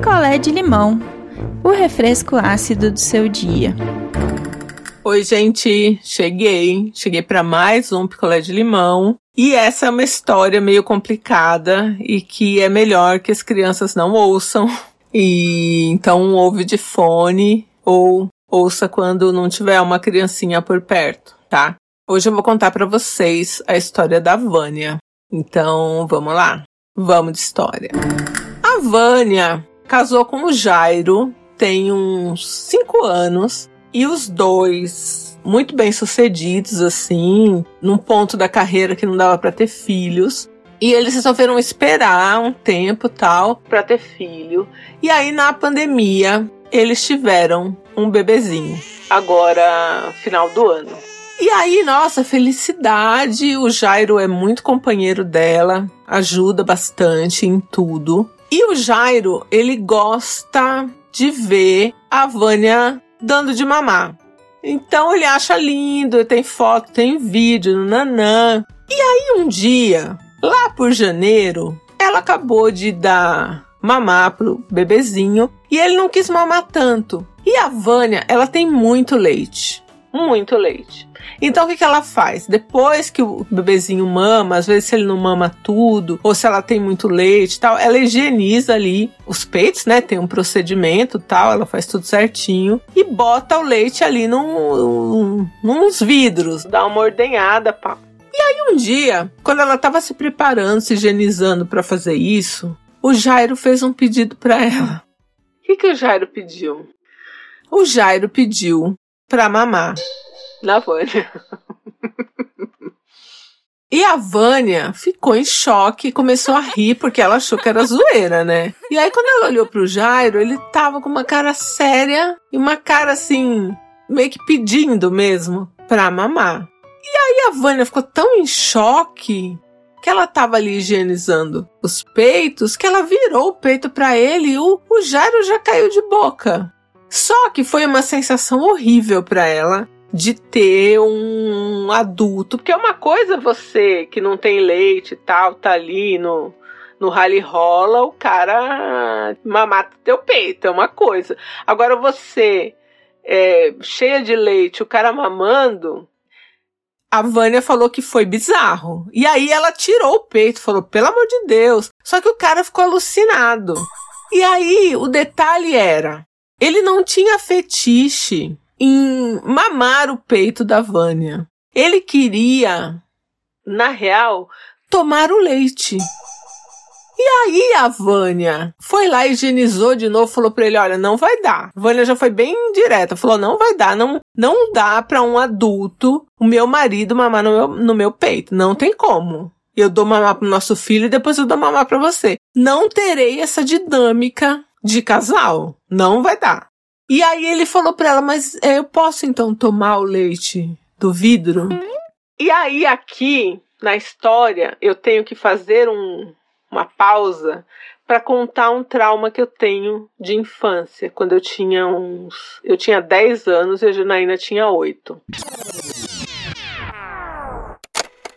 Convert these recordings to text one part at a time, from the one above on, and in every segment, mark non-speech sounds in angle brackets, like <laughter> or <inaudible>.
picolé de limão, o refresco ácido do seu dia. Oi, gente, cheguei. Cheguei para mais um picolé de limão. E essa é uma história meio complicada e que é melhor que as crianças não ouçam. E então ouve de fone ou ouça quando não tiver uma criancinha por perto, tá? Hoje eu vou contar para vocês a história da Vânia. Então, vamos lá. Vamos de história. A Vânia casou com o Jairo tem uns cinco anos e os dois muito bem sucedidos assim, num ponto da carreira que não dava para ter filhos. E eles resolveram esperar um tempo tal para ter filho. E aí na pandemia eles tiveram um bebezinho, agora final do ano. E aí, nossa, felicidade. O Jairo é muito companheiro dela, ajuda bastante em tudo. E o Jairo, ele gosta de ver a Vânia dando de mamar. Então ele acha lindo, tem foto, tem vídeo, nanã. E aí um dia, lá por janeiro, ela acabou de dar mamar pro bebezinho e ele não quis mamar tanto. E a Vânia, ela tem muito leite muito leite. Então o que, que ela faz? Depois que o bebezinho mama, às vezes se ele não mama tudo, ou se ela tem muito leite e tal, ela higieniza ali os peitos, né? Tem um procedimento tal, ela faz tudo certinho e bota o leite ali num, nos vidros, dá uma ordenhada, pá. E aí um dia, quando ela estava se preparando, se higienizando para fazer isso, o Jairo fez um pedido para ela. O que, que o Jairo pediu? O Jairo pediu pra mamar na Vânia. E a Vânia ficou em choque e começou a rir porque ela achou que era zoeira, né? E aí, quando ela olhou pro Jairo, ele tava com uma cara séria e uma cara assim, meio que pedindo mesmo pra mamar. E aí a Vânia ficou tão em choque que ela tava ali higienizando os peitos que ela virou o peito para ele e o, o Jairo já caiu de boca. Só que foi uma sensação horrível para ela de ter um adulto, porque é uma coisa você que não tem leite e tal, tá ali no no rally rola, o cara mamata teu peito, é uma coisa. Agora você é, cheia de leite, o cara mamando, a Vânia falou que foi bizarro. E aí ela tirou o peito, falou, pelo amor de Deus. Só que o cara ficou alucinado. E aí o detalhe era, ele não tinha fetiche em mamar o peito da Vânia. Ele queria, na real, tomar o leite. E aí a Vânia foi lá, higienizou de novo, falou para ele, olha, não vai dar. A Vânia já foi bem direta, falou, não vai dar, não, não dá para um adulto, o meu marido mamar no meu, no meu peito, não tem como. Eu dou mamar pro nosso filho e depois eu dou mamar para você. Não terei essa dinâmica de casal. Não vai dar. E aí ele falou para ela, mas é, eu posso então tomar o leite do vidro? E aí aqui na história eu tenho que fazer um, uma pausa para contar um trauma que eu tenho de infância, quando eu tinha uns, eu tinha 10 anos e a Janaína tinha 8.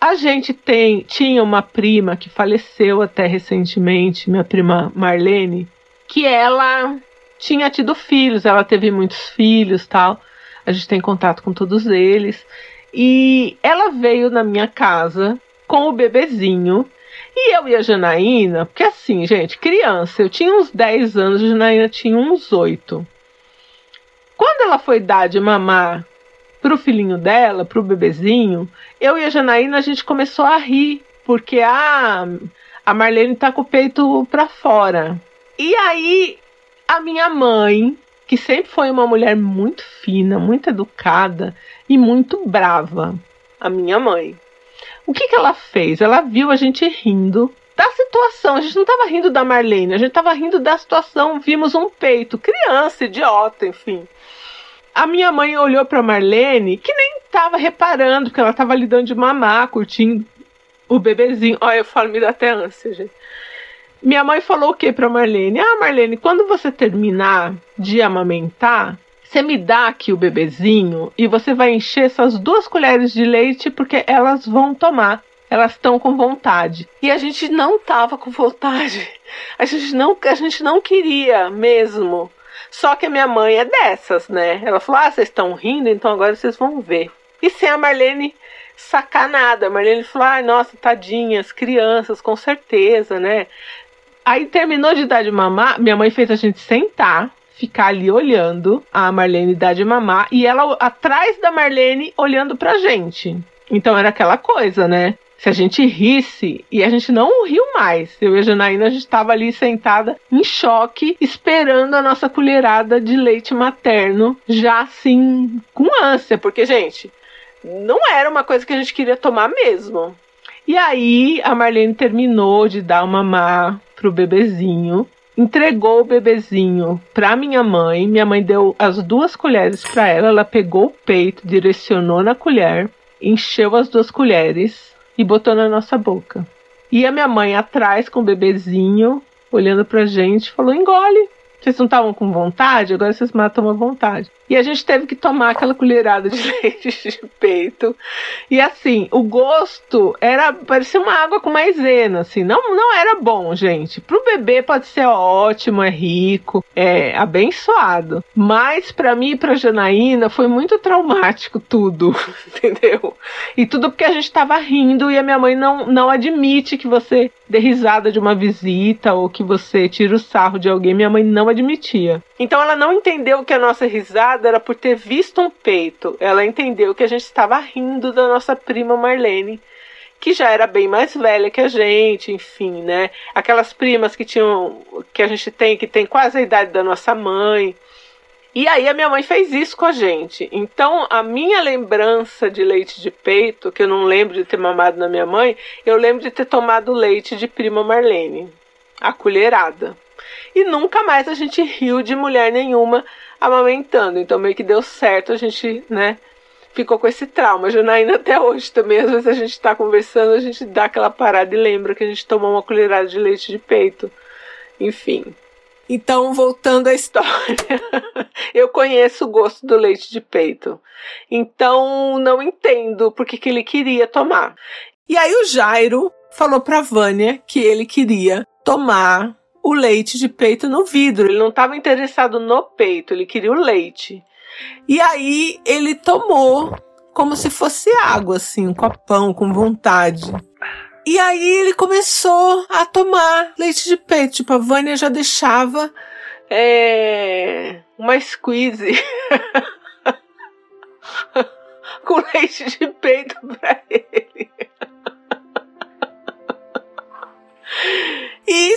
A gente tem, tinha uma prima que faleceu até recentemente, minha prima Marlene, que ela tinha tido filhos, ela teve muitos filhos tal. A gente tem contato com todos eles. E ela veio na minha casa com o bebezinho. E eu e a Janaína, porque assim, gente, criança, eu tinha uns 10 anos, a Janaína tinha uns 8. Quando ela foi dar de mamar pro filhinho dela, pro bebezinho, eu e a Janaína a gente começou a rir, porque a, a Marlene tá com o peito pra fora. E aí a minha mãe, que sempre foi uma mulher muito fina, muito educada e muito brava, a minha mãe. O que, que ela fez? Ela viu a gente rindo da situação. A gente não estava rindo da Marlene, a gente estava rindo da situação. Vimos um peito, criança, idiota, enfim. A minha mãe olhou para Marlene, que nem estava reparando, porque ela estava ali dando de mamar, curtindo o bebezinho. Olha, eu falo, me dá até ânsia, gente. Minha mãe falou o que pra Marlene? Ah, Marlene, quando você terminar de amamentar, você me dá aqui o bebezinho e você vai encher essas duas colheres de leite porque elas vão tomar. elas estão com vontade. E a gente não tava com vontade. A gente não, a gente não queria mesmo. Só que a minha mãe é dessas, né? Ela falou: "Ah, vocês estão rindo, então agora vocês vão ver". E sem a Marlene sacar nada. A Marlene falou: "Ai, nossa, tadinhas, crianças, com certeza, né?" Aí terminou de dar de mamar, minha mãe fez a gente sentar, ficar ali olhando a Marlene dar de mamar e ela atrás da Marlene olhando pra gente. Então era aquela coisa, né? Se a gente risse, e a gente não riu mais. Eu e a Janaína, a gente estava ali sentada em choque, esperando a nossa colherada de leite materno, já assim, com ânsia, porque, gente, não era uma coisa que a gente queria tomar mesmo. E aí a Marlene terminou de dar uma mamar pro bebezinho, entregou o bebezinho pra minha mãe. Minha mãe deu as duas colheres para ela, ela pegou o peito, direcionou na colher, encheu as duas colheres e botou na nossa boca. E a minha mãe atrás com o bebezinho, olhando pra gente, falou: engole. Vocês não estavam com vontade, agora vocês matam a vontade. E a gente teve que tomar aquela colherada de <laughs> leite de peito. E assim, o gosto era parecia uma água com maisena, assim, não não era bom, gente. Pro bebê pode ser ótimo, é rico, é abençoado, mas para mim e para Janaína foi muito traumático tudo, <laughs> entendeu? E tudo porque a gente tava rindo e a minha mãe não não admite que você dê risada de uma visita ou que você tira o sarro de alguém, minha mãe não admitia. Então ela não entendeu que a nossa risada era por ter visto um peito. Ela entendeu que a gente estava rindo da nossa prima Marlene, que já era bem mais velha que a gente, enfim, né? Aquelas primas que tinham que a gente tem que tem quase a idade da nossa mãe. E aí a minha mãe fez isso com a gente. Então, a minha lembrança de leite de peito, que eu não lembro de ter mamado na minha mãe, eu lembro de ter tomado leite de prima Marlene, a colherada. E nunca mais a gente riu de mulher nenhuma amamentando. Então meio que deu certo, a gente, né, ficou com esse trauma. Janaína até hoje também, às vezes a gente tá conversando, a gente dá aquela parada e lembra que a gente tomou uma colherada de leite de peito. Enfim. Então, voltando à história, <laughs> eu conheço o gosto do leite de peito. Então, não entendo por que, ele queria tomar. E aí o Jairo falou pra Vânia que ele queria tomar o leite de peito no vidro. Ele não estava interessado no peito, ele queria o leite. E aí ele tomou como se fosse água, assim, um copão com vontade. E aí ele começou a tomar leite de peito. Tipo, a Vânia já deixava é, uma squeeze <laughs> com leite de peito para ele.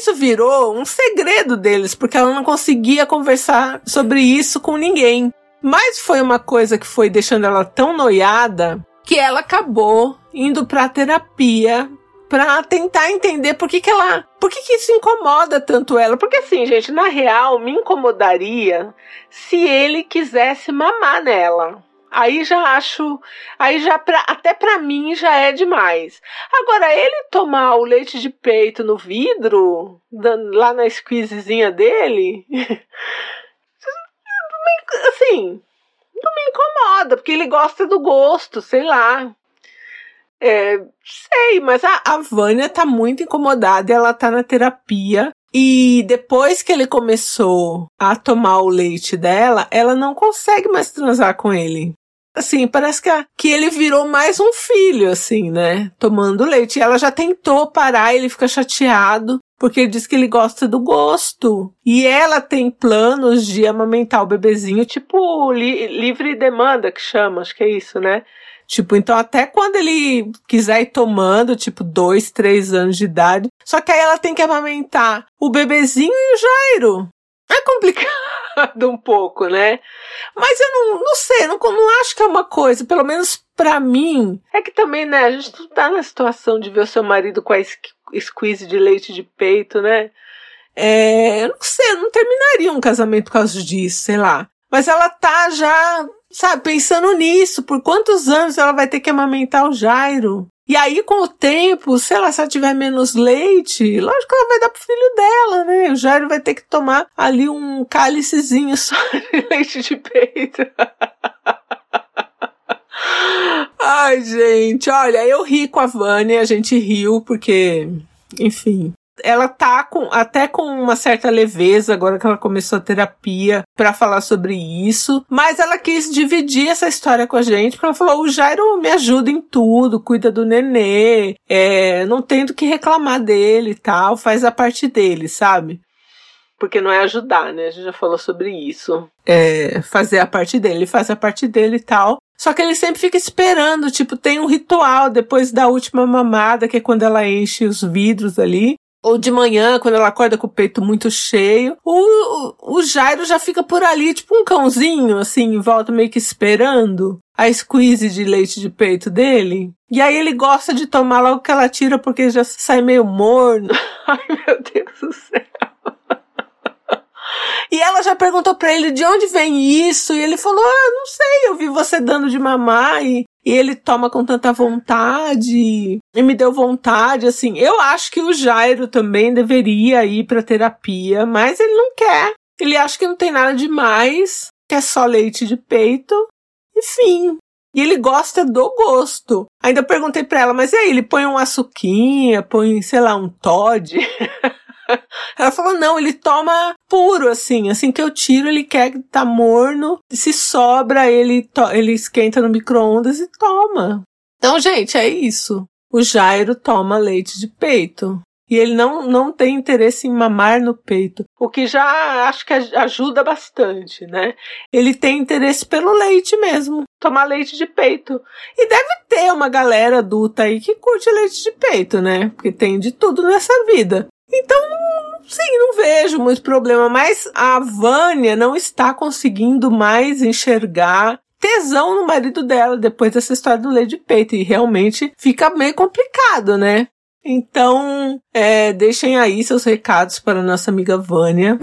Isso virou um segredo deles, porque ela não conseguia conversar sobre isso com ninguém. Mas foi uma coisa que foi deixando ela tão noiada que ela acabou indo para terapia para tentar entender por que, que ela, por que, que isso incomoda tanto ela. Porque assim, gente, na real me incomodaria se ele quisesse mamar nela. Aí já acho, aí já pra, até para mim já é demais. Agora ele tomar o leite de peito no vidro, lá na squeezezinha dele, <laughs> assim, não me incomoda, porque ele gosta do gosto, sei lá. É, sei, mas a, a Vânia tá muito incomodada, ela tá na terapia. E depois que ele começou a tomar o leite dela, ela não consegue mais transar com ele. Assim, parece que, a, que ele virou mais um filho, assim, né? Tomando leite. E ela já tentou parar, ele fica chateado, porque ele diz que ele gosta do gosto. E ela tem planos de amamentar o bebezinho, tipo li, livre demanda, que chama, acho que é isso, né? Tipo, então até quando ele quiser ir tomando, tipo, dois, três anos de idade. Só que aí ela tem que amamentar o bebezinho e o Jairo. É complicado <laughs> um pouco, né? Mas eu não, não sei, não, não acho que é uma coisa, pelo menos para mim. É que também, né, a gente não tá na situação de ver o seu marido com a squeeze de leite de peito, né? É, eu não sei, eu não terminaria um casamento por causa disso, sei lá. Mas ela tá já, sabe, pensando nisso. Por quantos anos ela vai ter que amamentar o Jairo? E aí, com o tempo, se ela tiver menos leite, lógico que ela vai dar pro filho dela, né? O Jairo vai ter que tomar ali um cálicezinho só <laughs> de leite de peito. <laughs> Ai, gente, olha, eu ri com a Vânia, a gente riu porque, enfim, ela tá com, até com uma certa leveza agora que ela começou a terapia para falar sobre isso, mas ela quis dividir essa história com a gente, porque ela falou: o Jairo me ajuda em tudo, cuida do nenê, é, não tem do que reclamar dele e tal, faz a parte dele, sabe? Porque não é ajudar, né? A gente já falou sobre isso. É fazer a parte dele, ele faz a parte dele e tal. Só que ele sempre fica esperando, tipo, tem um ritual depois da última mamada, que é quando ela enche os vidros ali. Ou de manhã, quando ela acorda com o peito muito cheio. O, o Jairo já fica por ali, tipo um cãozinho, assim, em volta, meio que esperando a squeeze de leite de peito dele. E aí ele gosta de tomar logo que ela tira, porque já sai meio morno. <laughs> Ai, meu Deus do céu. E ela já perguntou para ele de onde vem isso, e ele falou: Ah, não sei, eu vi você dando de mamar e e ele toma com tanta vontade e me deu vontade assim. Eu acho que o Jairo também deveria ir para terapia, mas ele não quer. Ele acha que não tem nada demais, que é só leite de peito. Enfim. E ele gosta do gosto. Ainda perguntei para ela, mas e aí, ele põe um açuquinha, põe, sei lá, um Todd? <laughs> Ela falou: não, ele toma puro, assim. Assim que eu tiro, ele quer que tá morno. Se sobra, ele, ele esquenta no micro-ondas e toma. Então, gente, é isso. O Jairo toma leite de peito. E ele não, não tem interesse em mamar no peito. O que já acho que ajuda bastante, né? Ele tem interesse pelo leite mesmo. Tomar leite de peito. E deve ter uma galera adulta aí que curte leite de peito, né? Porque tem de tudo nessa vida. Então, sim, não vejo muito problema, mas a Vânia não está conseguindo mais enxergar tesão no marido dela depois dessa história do de peito e realmente fica meio complicado, né? Então, é, deixem aí seus recados para a nossa amiga Vânia.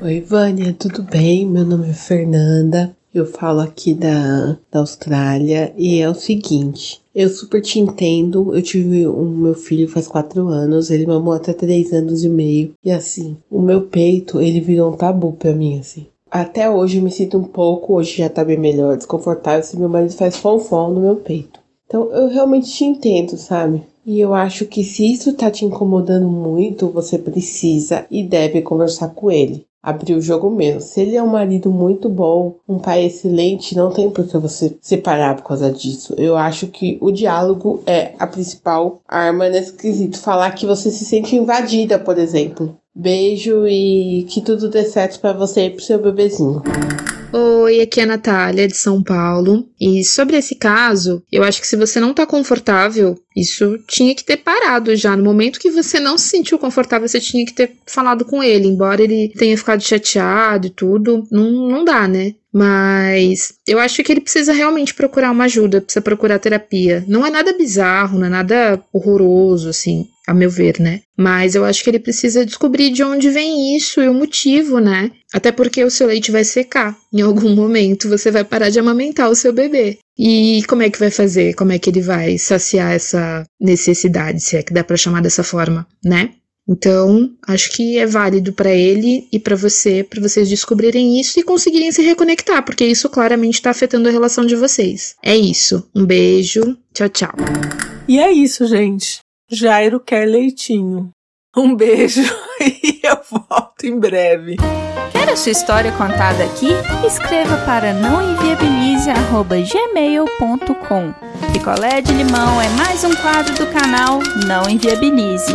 Oi, Vânia, tudo bem? Meu nome é Fernanda. Eu falo aqui da, da Austrália e é o seguinte. Eu super te entendo. Eu tive o um, meu filho faz quatro anos. Ele mamou até três anos e meio. E assim, o meu peito, ele virou um tabu pra mim, assim. Até hoje eu me sinto um pouco, hoje já tá bem melhor, desconfortável, se meu marido faz fonfon no meu peito. Então eu realmente te entendo, sabe? E eu acho que se isso tá te incomodando muito, você precisa e deve conversar com ele abrir o jogo mesmo. Se ele é um marido muito bom, um pai excelente, não tem por que você separar por causa disso. Eu acho que o diálogo é a principal arma nesse quesito. Falar que você se sente invadida, por exemplo. Beijo e que tudo dê certo para você e pro seu bebezinho. Oi, aqui é a Natália, de São Paulo. E sobre esse caso, eu acho que se você não tá confortável, isso tinha que ter parado já. No momento que você não se sentiu confortável, você tinha que ter falado com ele. Embora ele tenha ficado chateado e tudo, não, não dá, né? Mas eu acho que ele precisa realmente procurar uma ajuda, precisa procurar terapia. Não é nada bizarro, não é nada horroroso, assim, a meu ver, né? Mas eu acho que ele precisa descobrir de onde vem isso e o motivo, né? Até porque o seu leite vai secar. Em algum momento você vai parar de amamentar o seu bebê. E como é que vai fazer? Como é que ele vai saciar essa necessidade, se é que dá para chamar dessa forma, né? Então, acho que é válido para ele e para você, para vocês descobrirem isso e conseguirem se reconectar, porque isso claramente está afetando a relação de vocês. É isso. Um beijo. Tchau, tchau. E é isso, gente. Jairo quer leitinho. Um beijo <laughs> e eu volto em breve. Quer a sua história contada aqui? Escreva para nãoenviabilize.gmail.com Picolé de limão é mais um quadro do canal Não Enviabilize.